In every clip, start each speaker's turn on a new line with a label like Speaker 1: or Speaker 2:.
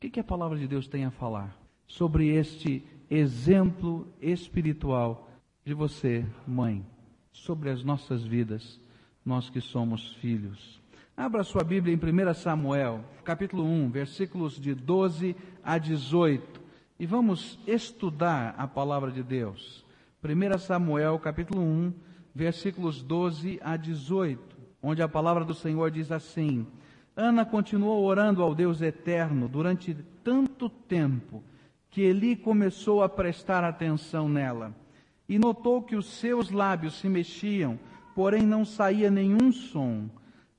Speaker 1: O que, que a palavra de Deus tem a falar sobre este exemplo espiritual de você, mãe, sobre as nossas vidas, nós que somos filhos? Abra sua Bíblia em 1 Samuel, capítulo 1, versículos de 12 a 18, e vamos estudar a palavra de Deus. 1 Samuel, capítulo 1, versículos 12 a 18, onde a palavra do Senhor diz assim: Ana continuou orando ao Deus eterno durante tanto tempo que Eli começou a prestar atenção nela e notou que os seus lábios se mexiam, porém não saía nenhum som.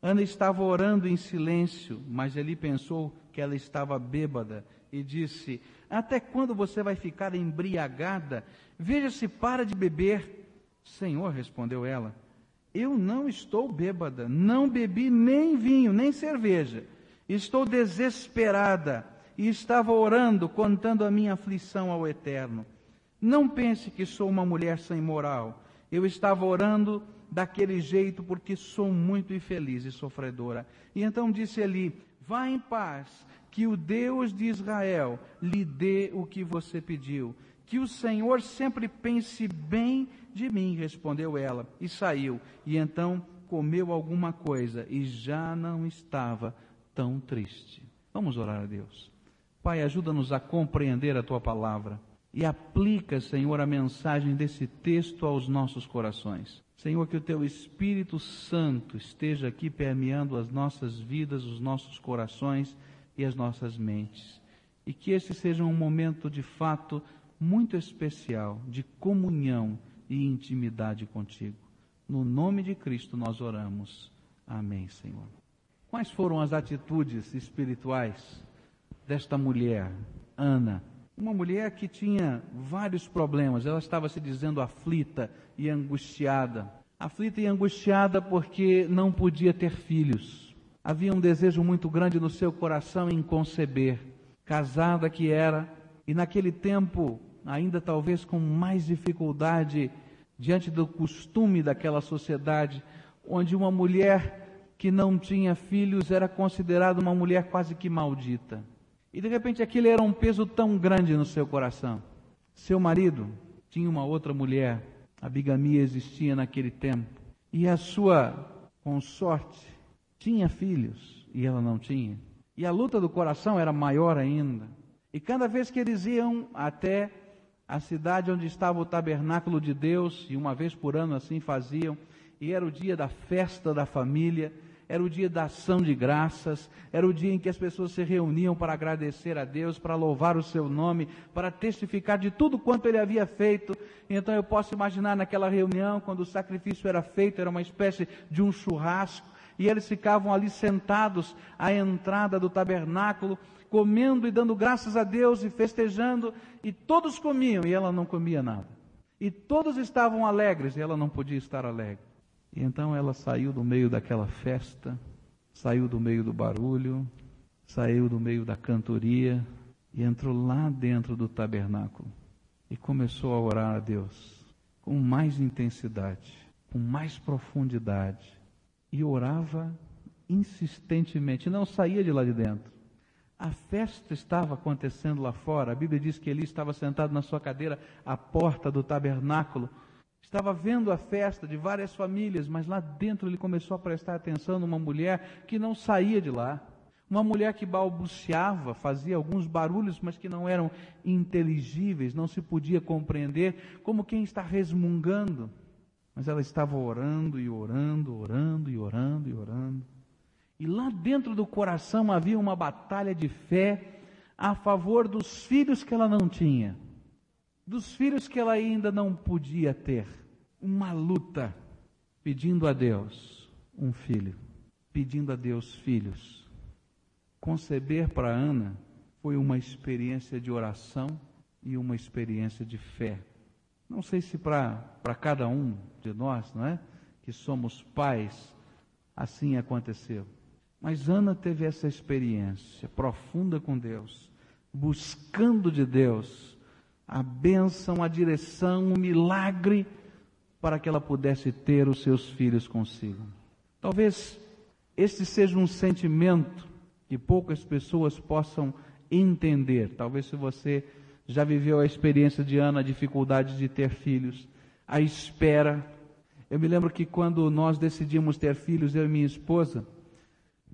Speaker 1: Ana estava orando em silêncio, mas Eli pensou que ela estava bêbada e disse: Até quando você vai ficar embriagada? Veja se para de beber. Senhor, respondeu ela, eu não estou bêbada, não bebi nem vinho, nem cerveja. Estou desesperada e estava orando, contando a minha aflição ao Eterno. Não pense que sou uma mulher sem moral. Eu estava orando daquele jeito porque sou muito infeliz e sofredora. E então disse ele: Vá em paz, que o Deus de Israel lhe dê o que você pediu. Que o Senhor sempre pense bem de mim, respondeu ela, e saiu. E então comeu alguma coisa e já não estava tão triste. Vamos orar a Deus. Pai, ajuda-nos a compreender a tua palavra e aplica, Senhor, a mensagem desse texto aos nossos corações. Senhor, que o teu Espírito Santo esteja aqui permeando as nossas vidas, os nossos corações e as nossas mentes. E que esse seja um momento de fato muito especial de comunhão e intimidade contigo. No nome de Cristo nós oramos. Amém, Senhor. Quais foram as atitudes espirituais desta mulher, Ana? Uma mulher que tinha vários problemas, ela estava se dizendo aflita e angustiada. Aflita e angustiada porque não podia ter filhos. Havia um desejo muito grande no seu coração em conceber. Casada que era, e naquele tempo ainda talvez com mais dificuldade diante do costume daquela sociedade, onde uma mulher que não tinha filhos era considerada uma mulher quase que maldita. E de repente aquilo era um peso tão grande no seu coração. Seu marido tinha uma outra mulher, a bigamia existia naquele tempo, e a sua consorte tinha filhos e ela não tinha. E a luta do coração era maior ainda. E cada vez que eles iam até a cidade onde estava o tabernáculo de Deus, e uma vez por ano assim faziam, e era o dia da festa da família, era o dia da ação de graças, era o dia em que as pessoas se reuniam para agradecer a Deus, para louvar o seu nome, para testificar de tudo quanto ele havia feito. Então eu posso imaginar naquela reunião, quando o sacrifício era feito, era uma espécie de um churrasco, e eles ficavam ali sentados à entrada do tabernáculo, comendo e dando graças a Deus e festejando, e todos comiam e ela não comia nada. E todos estavam alegres e ela não podia estar alegre. E então ela saiu do meio daquela festa, saiu do meio do barulho, saiu do meio da cantoria e entrou lá dentro do tabernáculo e começou a orar a Deus com mais intensidade, com mais profundidade e orava insistentemente, não saía de lá de dentro. A festa estava acontecendo lá fora. A Bíblia diz que Eli estava sentado na sua cadeira à porta do tabernáculo. Estava vendo a festa de várias famílias, mas lá dentro ele começou a prestar atenção numa mulher que não saía de lá. Uma mulher que balbuciava, fazia alguns barulhos, mas que não eram inteligíveis, não se podia compreender, como quem está resmungando. Mas ela estava orando e orando, orando e orando e orando. E lá dentro do coração havia uma batalha de fé a favor dos filhos que ela não tinha, dos filhos que ela ainda não podia ter. Uma luta pedindo a Deus um filho, pedindo a Deus filhos. Conceber para Ana foi uma experiência de oração e uma experiência de fé. Não sei se para cada um de nós, não é? Que somos pais, assim aconteceu. Mas Ana teve essa experiência profunda com Deus, buscando de Deus a bênção, a direção, o milagre para que ela pudesse ter os seus filhos consigo. Talvez este seja um sentimento que poucas pessoas possam entender. Talvez se você já viveu a experiência de Ana, a dificuldade de ter filhos, a espera. Eu me lembro que quando nós decidimos ter filhos, eu e minha esposa,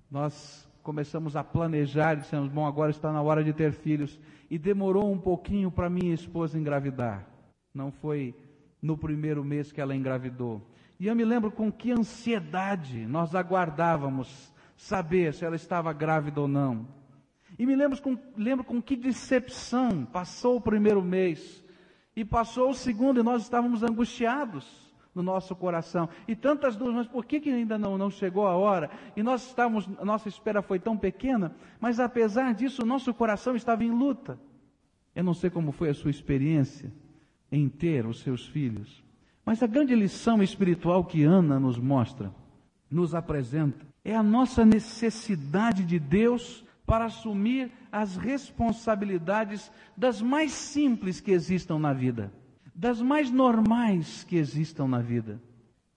Speaker 1: nós começamos a planejar, dissemos, bom, agora está na hora de ter filhos. E demorou um pouquinho para minha esposa engravidar. Não foi no primeiro mês que ela engravidou. E eu me lembro com que ansiedade nós aguardávamos saber se ela estava grávida ou não. E me lembro com, lembro com que decepção passou o primeiro mês e passou o segundo e nós estávamos angustiados no nosso coração. E tantas dúvidas, mas por que, que ainda não, não chegou a hora? E nós estávamos, a nossa espera foi tão pequena, mas apesar disso, o nosso coração estava em luta. Eu não sei como foi a sua experiência em ter os seus filhos, mas a grande lição espiritual que Ana nos mostra, nos apresenta, é a nossa necessidade de Deus para assumir as responsabilidades das mais simples que existam na vida, das mais normais que existam na vida.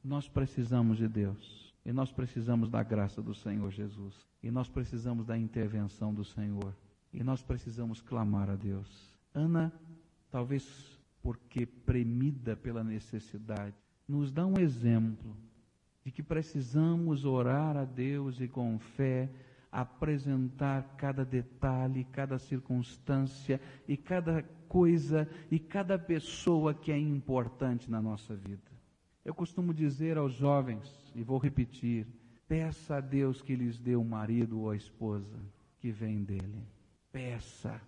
Speaker 1: Nós precisamos de Deus. E nós precisamos da graça do Senhor Jesus. E nós precisamos da intervenção do Senhor. E nós precisamos clamar a Deus. Ana, talvez porque premida pela necessidade, nos dá um exemplo de que precisamos orar a Deus e com fé apresentar cada detalhe, cada circunstância e cada coisa e cada pessoa que é importante na nossa vida. Eu costumo dizer aos jovens, e vou repetir, peça a Deus que lhes dê um marido ou a esposa que vem dele. Peça,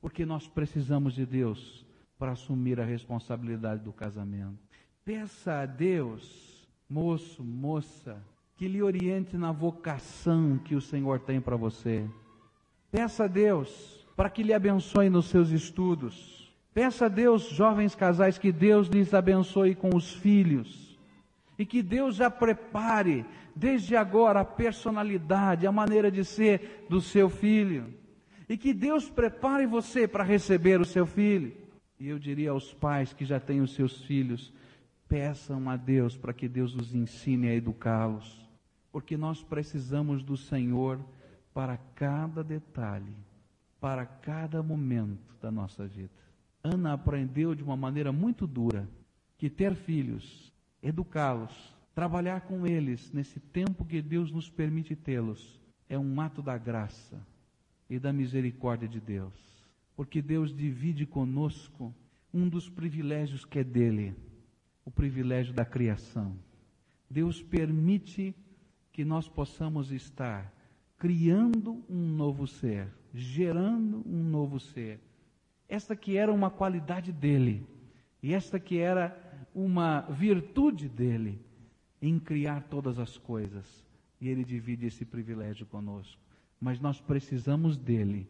Speaker 1: porque nós precisamos de Deus para assumir a responsabilidade do casamento. Peça a Deus, moço, moça, que lhe oriente na vocação que o Senhor tem para você. Peça a Deus para que lhe abençoe nos seus estudos. Peça a Deus, jovens casais, que Deus lhes abençoe com os filhos. E que Deus já prepare, desde agora, a personalidade, a maneira de ser do seu filho. E que Deus prepare você para receber o seu filho. E eu diria aos pais que já têm os seus filhos, peçam a Deus para que Deus os ensine a educá-los porque nós precisamos do Senhor para cada detalhe, para cada momento da nossa vida. Ana aprendeu de uma maneira muito dura que ter filhos, educá-los, trabalhar com eles nesse tempo que Deus nos permite tê-los, é um ato da graça e da misericórdia de Deus. Porque Deus divide conosco um dos privilégios que é dele, o privilégio da criação. Deus permite que nós possamos estar criando um novo ser, gerando um novo ser. Esta que era uma qualidade dele, e esta que era uma virtude dele, em criar todas as coisas. E ele divide esse privilégio conosco. Mas nós precisamos dele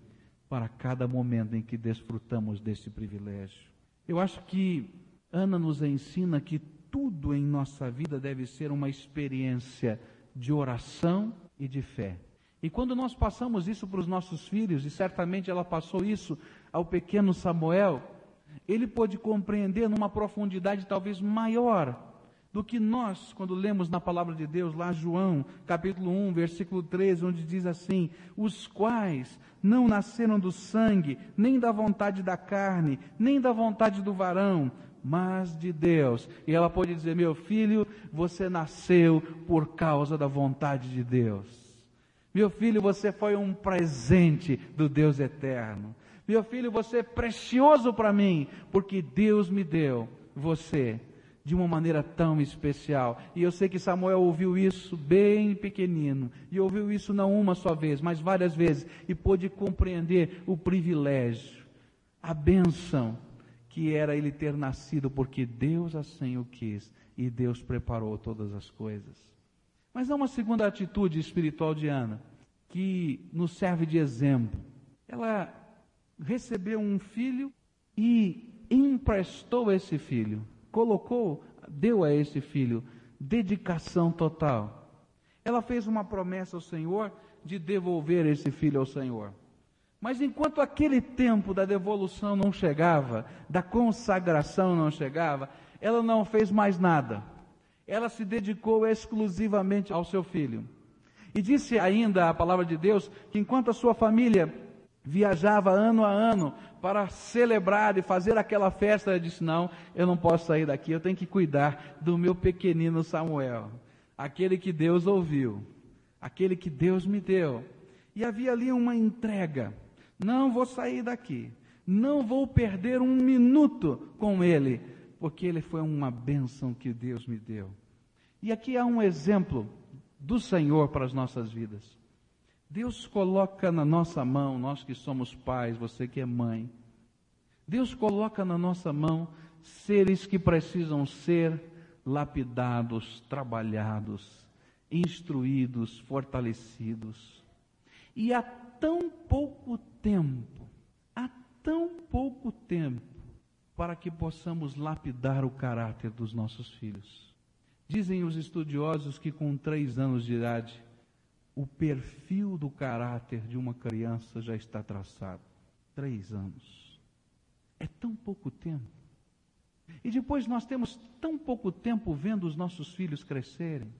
Speaker 1: para cada momento em que desfrutamos desse privilégio. Eu acho que Ana nos ensina que tudo em nossa vida deve ser uma experiência de oração e de fé. E quando nós passamos isso para os nossos filhos, e certamente ela passou isso ao pequeno Samuel, ele pôde compreender numa profundidade talvez maior do que nós, quando lemos na palavra de Deus, lá João, capítulo 1, versículo 13, onde diz assim: Os quais não nasceram do sangue, nem da vontade da carne, nem da vontade do varão, mas de Deus. E ela pode dizer: Meu filho, você nasceu por causa da vontade de Deus. Meu filho, você foi um presente do Deus eterno. Meu filho, você é precioso para mim, porque Deus me deu você de uma maneira tão especial. E eu sei que Samuel ouviu isso bem pequenino, e ouviu isso não uma só vez, mas várias vezes, e pôde compreender o privilégio, a benção que era ele ter nascido porque Deus assim o quis e Deus preparou todas as coisas. Mas há uma segunda atitude espiritual de Ana que nos serve de exemplo. Ela recebeu um filho e emprestou esse filho, colocou, deu a esse filho dedicação total. Ela fez uma promessa ao Senhor de devolver esse filho ao Senhor. Mas enquanto aquele tempo da devolução não chegava, da consagração não chegava, ela não fez mais nada. Ela se dedicou exclusivamente ao seu filho. E disse ainda a palavra de Deus que enquanto a sua família viajava ano a ano para celebrar e fazer aquela festa. Ela disse: Não, eu não posso sair daqui, eu tenho que cuidar do meu pequenino Samuel, aquele que Deus ouviu, aquele que Deus me deu. E havia ali uma entrega: Não vou sair daqui, não vou perder um minuto com ele, porque ele foi uma bênção que Deus me deu. E aqui há um exemplo do Senhor para as nossas vidas. Deus coloca na nossa mão, nós que somos pais, você que é mãe, Deus coloca na nossa mão seres que precisam ser lapidados, trabalhados, instruídos, fortalecidos. E há tão pouco tempo, há tão pouco tempo, para que possamos lapidar o caráter dos nossos filhos. Dizem os estudiosos que com três anos de idade, o perfil do caráter de uma criança já está traçado. Três anos. É tão pouco tempo. E depois nós temos tão pouco tempo vendo os nossos filhos crescerem.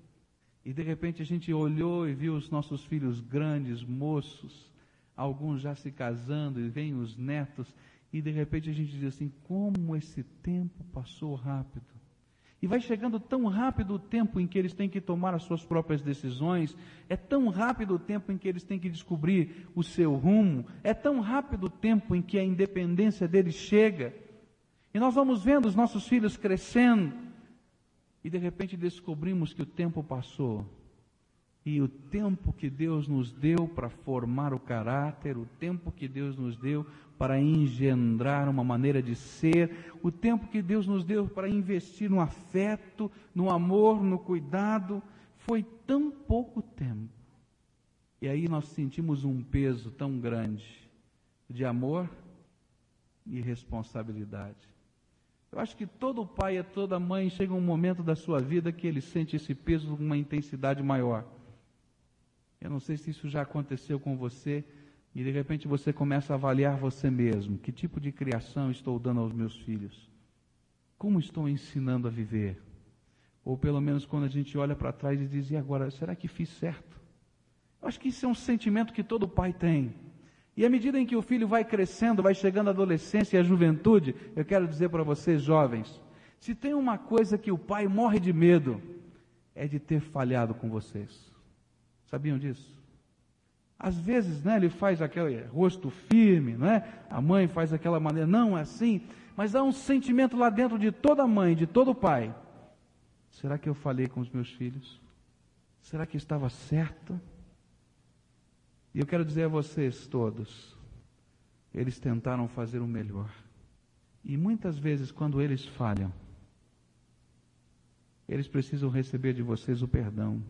Speaker 1: E de repente a gente olhou e viu os nossos filhos grandes, moços, alguns já se casando, e vem os netos, e de repente a gente diz assim: como esse tempo passou rápido. E vai chegando tão rápido o tempo em que eles têm que tomar as suas próprias decisões, é tão rápido o tempo em que eles têm que descobrir o seu rumo, é tão rápido o tempo em que a independência deles chega. E nós vamos vendo os nossos filhos crescendo, e de repente descobrimos que o tempo passou. E o tempo que Deus nos deu para formar o caráter, o tempo que Deus nos deu para engendrar uma maneira de ser, o tempo que Deus nos deu para investir no afeto, no amor, no cuidado, foi tão pouco tempo. E aí nós sentimos um peso tão grande de amor e responsabilidade. Eu acho que todo pai e toda mãe chega um momento da sua vida que ele sente esse peso com uma intensidade maior. Eu não sei se isso já aconteceu com você, e de repente você começa a avaliar você mesmo. Que tipo de criação estou dando aos meus filhos? Como estou ensinando a viver? Ou pelo menos quando a gente olha para trás e diz, e agora, será que fiz certo? Eu acho que isso é um sentimento que todo pai tem. E à medida em que o filho vai crescendo, vai chegando à adolescência e à juventude, eu quero dizer para vocês, jovens, se tem uma coisa que o pai morre de medo, é de ter falhado com vocês. Sabiam disso? Às vezes, né, ele faz aquele rosto firme, né? A mãe faz aquela maneira, não é assim, mas há um sentimento lá dentro de toda mãe, de todo pai. Será que eu falei com os meus filhos? Será que estava certo? E eu quero dizer a vocês todos, eles tentaram fazer o melhor. E muitas vezes, quando eles falham, eles precisam receber de vocês o perdão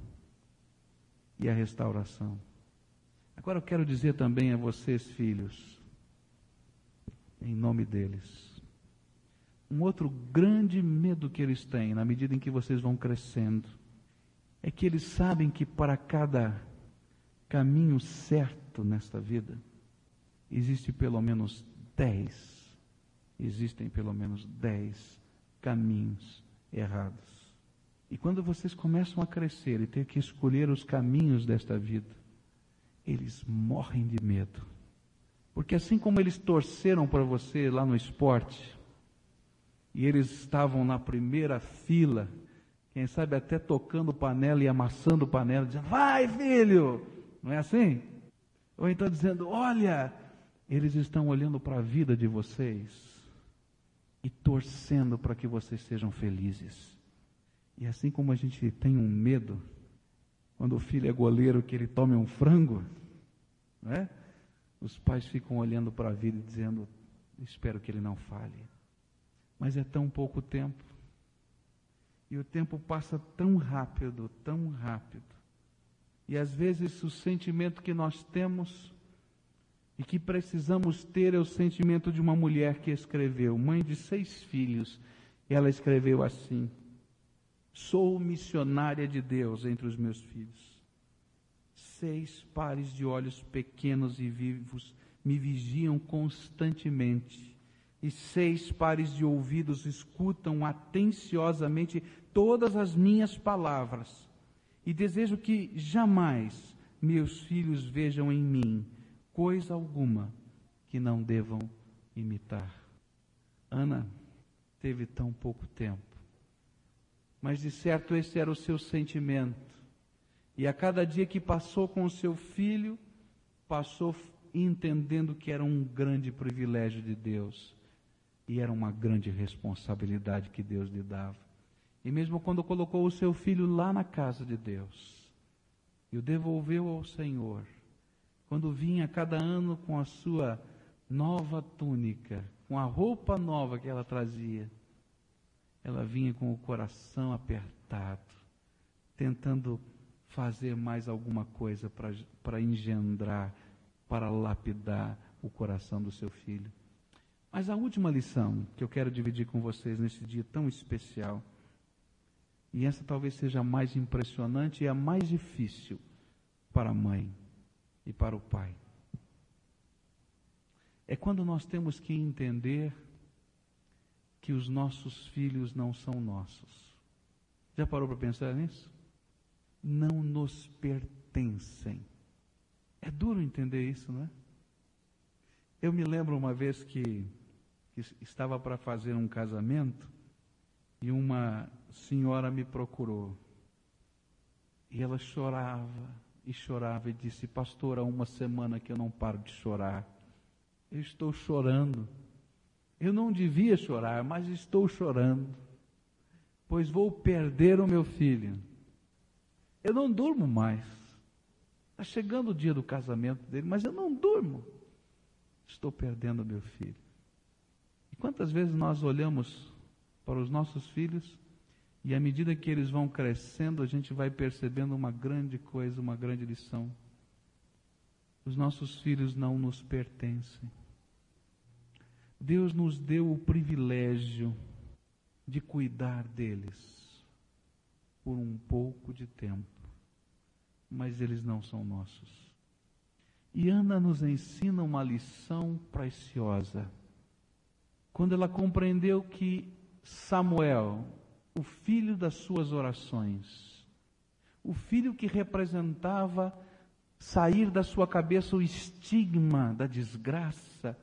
Speaker 1: e a restauração. Agora eu quero dizer também a vocês, filhos, em nome deles, um outro grande medo que eles têm, na medida em que vocês vão crescendo, é que eles sabem que para cada caminho certo nesta vida, existe pelo menos dez, existem pelo menos dez caminhos errados. E quando vocês começam a crescer e ter que escolher os caminhos desta vida, eles morrem de medo. Porque assim como eles torceram para você lá no esporte, e eles estavam na primeira fila, quem sabe até tocando panela e amassando panela, dizendo, vai filho! Não é assim? Ou então dizendo, olha, eles estão olhando para a vida de vocês e torcendo para que vocês sejam felizes. E assim como a gente tem um medo, quando o filho é goleiro, que ele tome um frango, né? Os pais ficam olhando para a vida e dizendo: Espero que ele não fale. Mas é tão pouco tempo. E o tempo passa tão rápido, tão rápido. E às vezes o sentimento que nós temos e que precisamos ter é o sentimento de uma mulher que escreveu, mãe de seis filhos. Ela escreveu assim: Sou missionária de Deus entre os meus filhos. Seis pares de olhos pequenos e vivos me vigiam constantemente, e seis pares de ouvidos escutam atenciosamente todas as minhas palavras, e desejo que jamais meus filhos vejam em mim coisa alguma que não devam imitar. Ana teve tão pouco tempo, mas de certo esse era o seu sentimento. E a cada dia que passou com o seu filho, passou entendendo que era um grande privilégio de Deus e era uma grande responsabilidade que Deus lhe dava. E mesmo quando colocou o seu filho lá na casa de Deus e o devolveu ao Senhor, quando vinha cada ano com a sua nova túnica, com a roupa nova que ela trazia, ela vinha com o coração apertado, tentando fazer mais alguma coisa para engendrar, para lapidar o coração do seu filho. Mas a última lição que eu quero dividir com vocês nesse dia tão especial, e essa talvez seja a mais impressionante e a mais difícil para a mãe e para o pai, é quando nós temos que entender que os nossos filhos não são nossos. Já parou para pensar nisso? Não nos pertencem. É duro entender isso, não é? Eu me lembro uma vez que, que estava para fazer um casamento e uma senhora me procurou. E ela chorava e chorava e disse: Pastor, há uma semana que eu não paro de chorar. Eu estou chorando. Eu não devia chorar, mas estou chorando, pois vou perder o meu filho. Eu não durmo mais. Está chegando o dia do casamento dele, mas eu não durmo. Estou perdendo meu filho. E quantas vezes nós olhamos para os nossos filhos e à medida que eles vão crescendo, a gente vai percebendo uma grande coisa, uma grande lição. Os nossos filhos não nos pertencem. Deus nos deu o privilégio de cuidar deles por um pouco de tempo, mas eles não são nossos. E Ana nos ensina uma lição preciosa. Quando ela compreendeu que Samuel, o filho das suas orações, o filho que representava sair da sua cabeça o estigma da desgraça,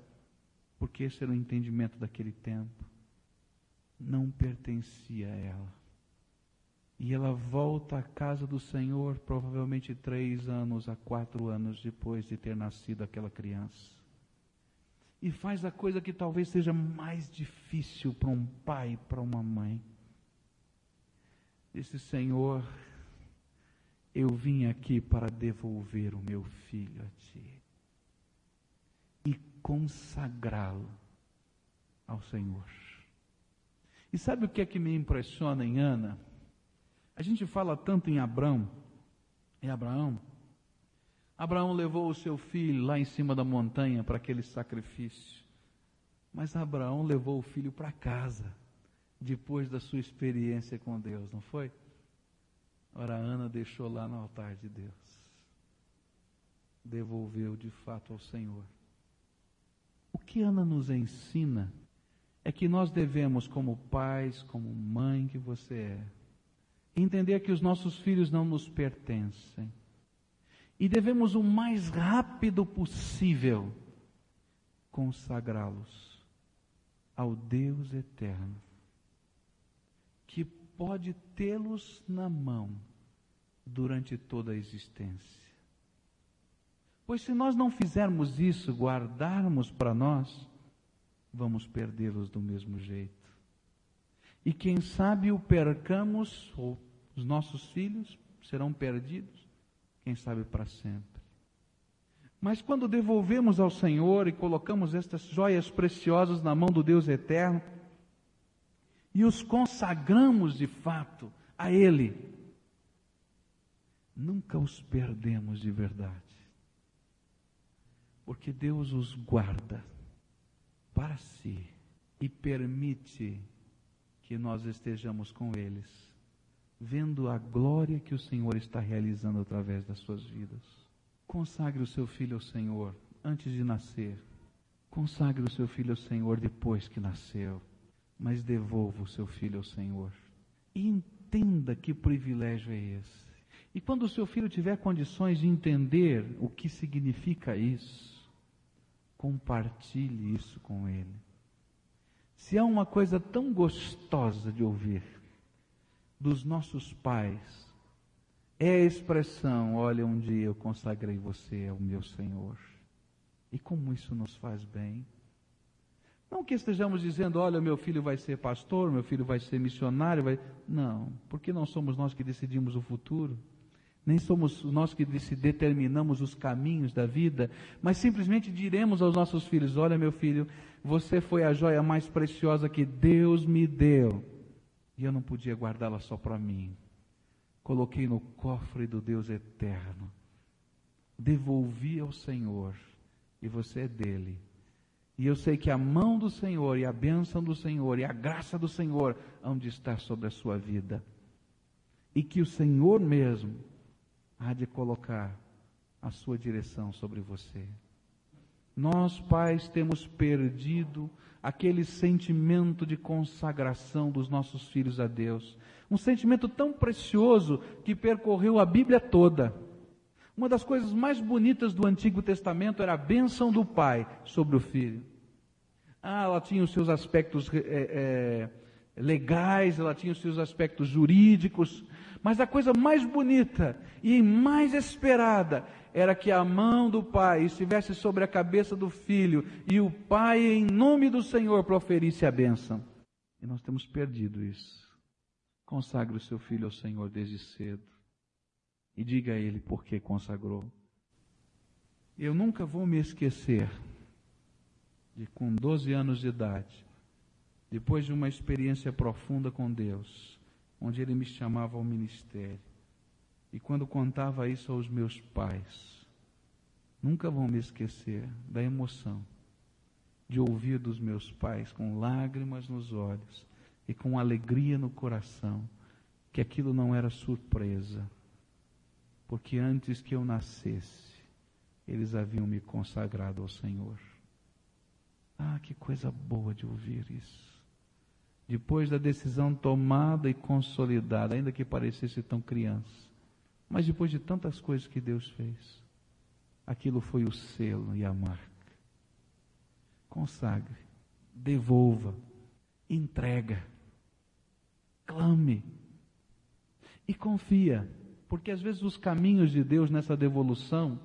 Speaker 1: porque esse era o entendimento daquele tempo, não pertencia a ela. E ela volta à casa do Senhor, provavelmente três anos a quatro anos depois de ter nascido aquela criança. E faz a coisa que talvez seja mais difícil para um pai, para uma mãe. Disse: Senhor, eu vim aqui para devolver o meu filho a ti e consagrá-lo ao Senhor. E sabe o que é que me impressiona em Ana? A gente fala tanto em Abraão, em Abraão. Abraão levou o seu filho lá em cima da montanha para aquele sacrifício. Mas Abraão levou o filho para casa, depois da sua experiência com Deus, não foi? Ora, Ana deixou lá no altar de Deus. Devolveu de fato ao Senhor. O que Ana nos ensina é que nós devemos, como pais, como mãe que você é, entender que os nossos filhos não nos pertencem. E devemos o mais rápido possível consagrá-los ao Deus eterno, que pode tê-los na mão durante toda a existência. Pois se nós não fizermos isso, guardarmos para nós, vamos perdê-los do mesmo jeito. E quem sabe o percamos, ou os nossos filhos serão perdidos, quem sabe para sempre. Mas quando devolvemos ao Senhor e colocamos estas joias preciosas na mão do Deus eterno, e os consagramos de fato a Ele, nunca os perdemos de verdade. Porque Deus os guarda para si e permite que nós estejamos com eles, vendo a glória que o Senhor está realizando através das suas vidas. Consagre o seu filho ao Senhor antes de nascer. Consagre o seu filho ao Senhor depois que nasceu. Mas devolva o seu filho ao Senhor. E entenda que privilégio é esse. E quando o seu filho tiver condições de entender o que significa isso, compartilhe isso com ele. Se há uma coisa tão gostosa de ouvir dos nossos pais, é a expressão: olha, um dia eu consagrei você ao meu Senhor. E como isso nos faz bem. Não que estejamos dizendo, olha, meu filho vai ser pastor, meu filho vai ser missionário, vai... não, porque não somos nós que decidimos o futuro nem somos nós que determinamos os caminhos da vida, mas simplesmente diremos aos nossos filhos: Olha, meu filho, você foi a joia mais preciosa que Deus me deu, e eu não podia guardá-la só para mim. Coloquei no cofre do Deus eterno, devolvi ao Senhor, e você é dele. E eu sei que a mão do Senhor, e a bênção do Senhor, e a graça do Senhor hão de estar sobre a sua vida. E que o Senhor mesmo há de colocar a sua direção sobre você. Nós, pais, temos perdido aquele sentimento de consagração dos nossos filhos a Deus. Um sentimento tão precioso que percorreu a Bíblia toda. Uma das coisas mais bonitas do Antigo Testamento era a bênção do pai sobre o filho. Ah, ela tinha os seus aspectos é, é, legais, ela tinha os seus aspectos jurídicos, mas a coisa mais bonita e mais esperada era que a mão do pai estivesse sobre a cabeça do filho e o pai, em nome do Senhor, proferisse a bênção. E nós temos perdido isso. Consagre o seu filho ao Senhor desde cedo e diga a ele por que consagrou. Eu nunca vou me esquecer de, com 12 anos de idade, depois de uma experiência profunda com Deus, onde ele me chamava ao ministério. E quando contava isso aos meus pais, nunca vão me esquecer da emoção de ouvir dos meus pais com lágrimas nos olhos e com alegria no coração que aquilo não era surpresa, porque antes que eu nascesse, eles haviam me consagrado ao Senhor. Ah, que coisa boa de ouvir isso depois da decisão tomada e consolidada, ainda que parecesse tão criança, mas depois de tantas coisas que Deus fez, aquilo foi o selo e a marca. Consagre, devolva, entrega, clame e confia, porque às vezes os caminhos de Deus nessa devolução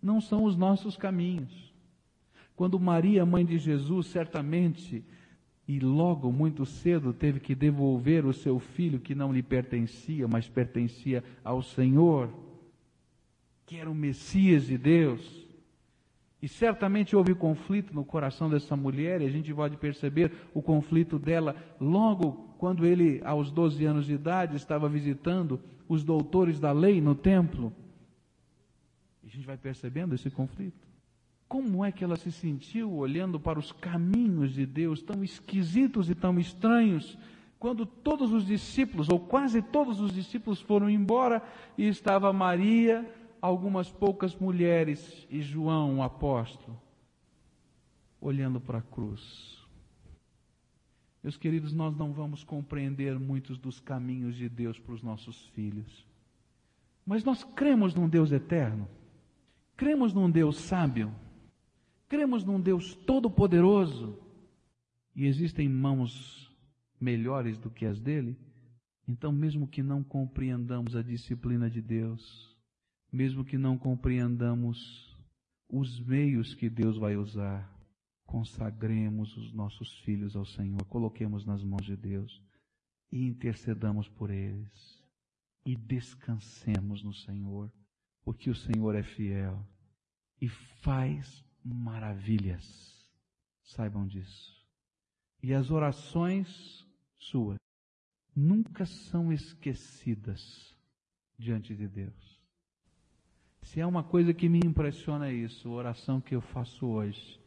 Speaker 1: não são os nossos caminhos. Quando Maria, mãe de Jesus, certamente e logo, muito cedo, teve que devolver o seu filho que não lhe pertencia, mas pertencia ao Senhor, que era o Messias de Deus. E certamente houve conflito no coração dessa mulher, e a gente pode perceber o conflito dela logo quando ele, aos 12 anos de idade, estava visitando os doutores da lei no templo. E a gente vai percebendo esse conflito. Como é que ela se sentiu olhando para os caminhos de Deus tão esquisitos e tão estranhos, quando todos os discípulos, ou quase todos os discípulos, foram embora e estava Maria, algumas poucas mulheres e João, o apóstolo, olhando para a cruz. Meus queridos, nós não vamos compreender muitos dos caminhos de Deus para os nossos filhos, mas nós cremos num Deus eterno, cremos num Deus sábio Cremos num Deus todo-poderoso e existem mãos melhores do que as dele. Então, mesmo que não compreendamos a disciplina de Deus, mesmo que não compreendamos os meios que Deus vai usar, consagremos os nossos filhos ao Senhor, coloquemos nas mãos de Deus e intercedamos por eles e descansemos no Senhor, porque o Senhor é fiel e faz maravilhas. Saibam disso. E as orações suas nunca são esquecidas diante de Deus. Se é uma coisa que me impressiona é isso, a oração que eu faço hoje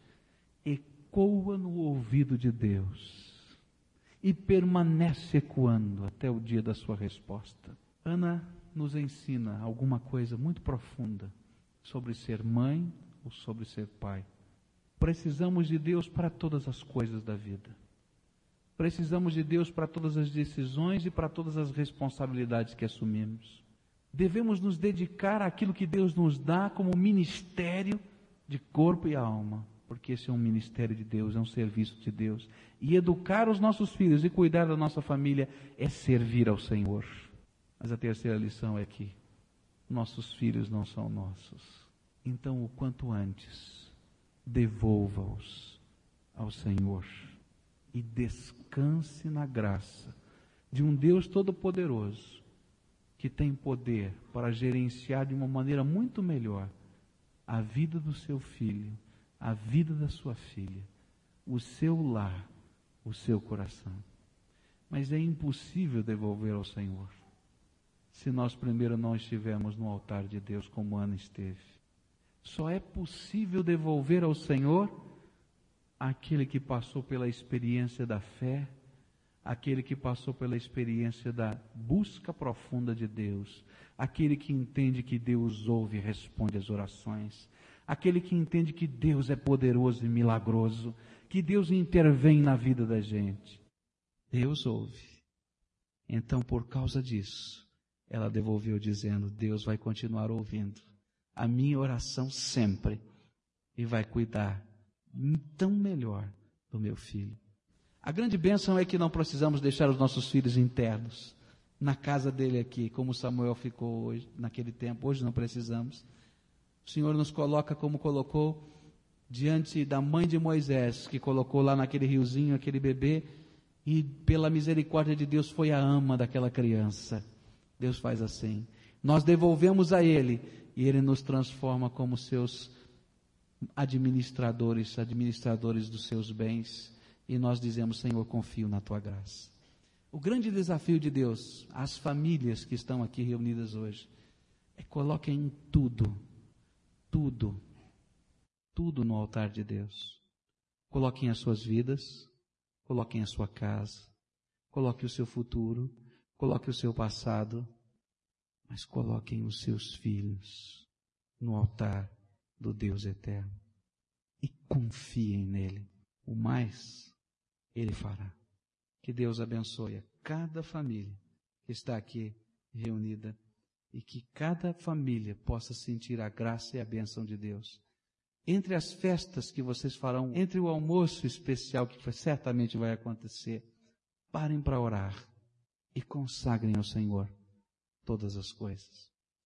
Speaker 1: ecoa no ouvido de Deus e permanece ecoando até o dia da sua resposta. Ana nos ensina alguma coisa muito profunda sobre ser mãe, ou sobre ser pai. Precisamos de Deus para todas as coisas da vida. Precisamos de Deus para todas as decisões e para todas as responsabilidades que assumimos. Devemos nos dedicar àquilo que Deus nos dá como ministério de corpo e alma. porque esse é um ministério de Deus, é um serviço de Deus. E educar os nossos filhos e cuidar da nossa família é servir ao Senhor. Mas a terceira lição é que nossos filhos não são nossos. Então, o quanto antes, devolva-os ao Senhor e descanse na graça de um Deus Todo-Poderoso que tem poder para gerenciar de uma maneira muito melhor a vida do seu filho a vida da sua filha, o seu lar, o seu coração. Mas é impossível devolver ao Senhor se nós primeiro não estivermos no altar de Deus como Ana esteve. Só é possível devolver ao Senhor aquele que passou pela experiência da fé, aquele que passou pela experiência da busca profunda de Deus, aquele que entende que Deus ouve e responde às orações, aquele que entende que Deus é poderoso e milagroso, que Deus intervém na vida da gente. Deus ouve. Então, por causa disso, ela devolveu dizendo: Deus vai continuar ouvindo a minha oração sempre e vai cuidar tão melhor do meu filho. A grande bênção é que não precisamos deixar os nossos filhos internos na casa dele aqui, como Samuel ficou hoje, naquele tempo. Hoje não precisamos. O Senhor nos coloca como colocou diante da mãe de Moisés, que colocou lá naquele riozinho aquele bebê, e pela misericórdia de Deus foi a ama daquela criança. Deus faz assim. Nós devolvemos a Ele e Ele nos transforma como seus administradores, administradores dos seus bens. E nós dizemos, Senhor, confio na tua graça. O grande desafio de Deus às famílias que estão aqui reunidas hoje é coloquem tudo tudo, tudo no altar de Deus. Coloquem as suas vidas, coloquem a sua casa, coloque o seu futuro, coloque o seu passado, mas coloquem os seus filhos no altar do Deus eterno e confiem nele. O mais ele fará. Que Deus abençoe a cada família que está aqui reunida e que cada família possa sentir a graça e a bênção de Deus. Entre as festas que vocês farão, entre o almoço especial que certamente vai acontecer, parem para orar e consagrem ao Senhor todas as coisas.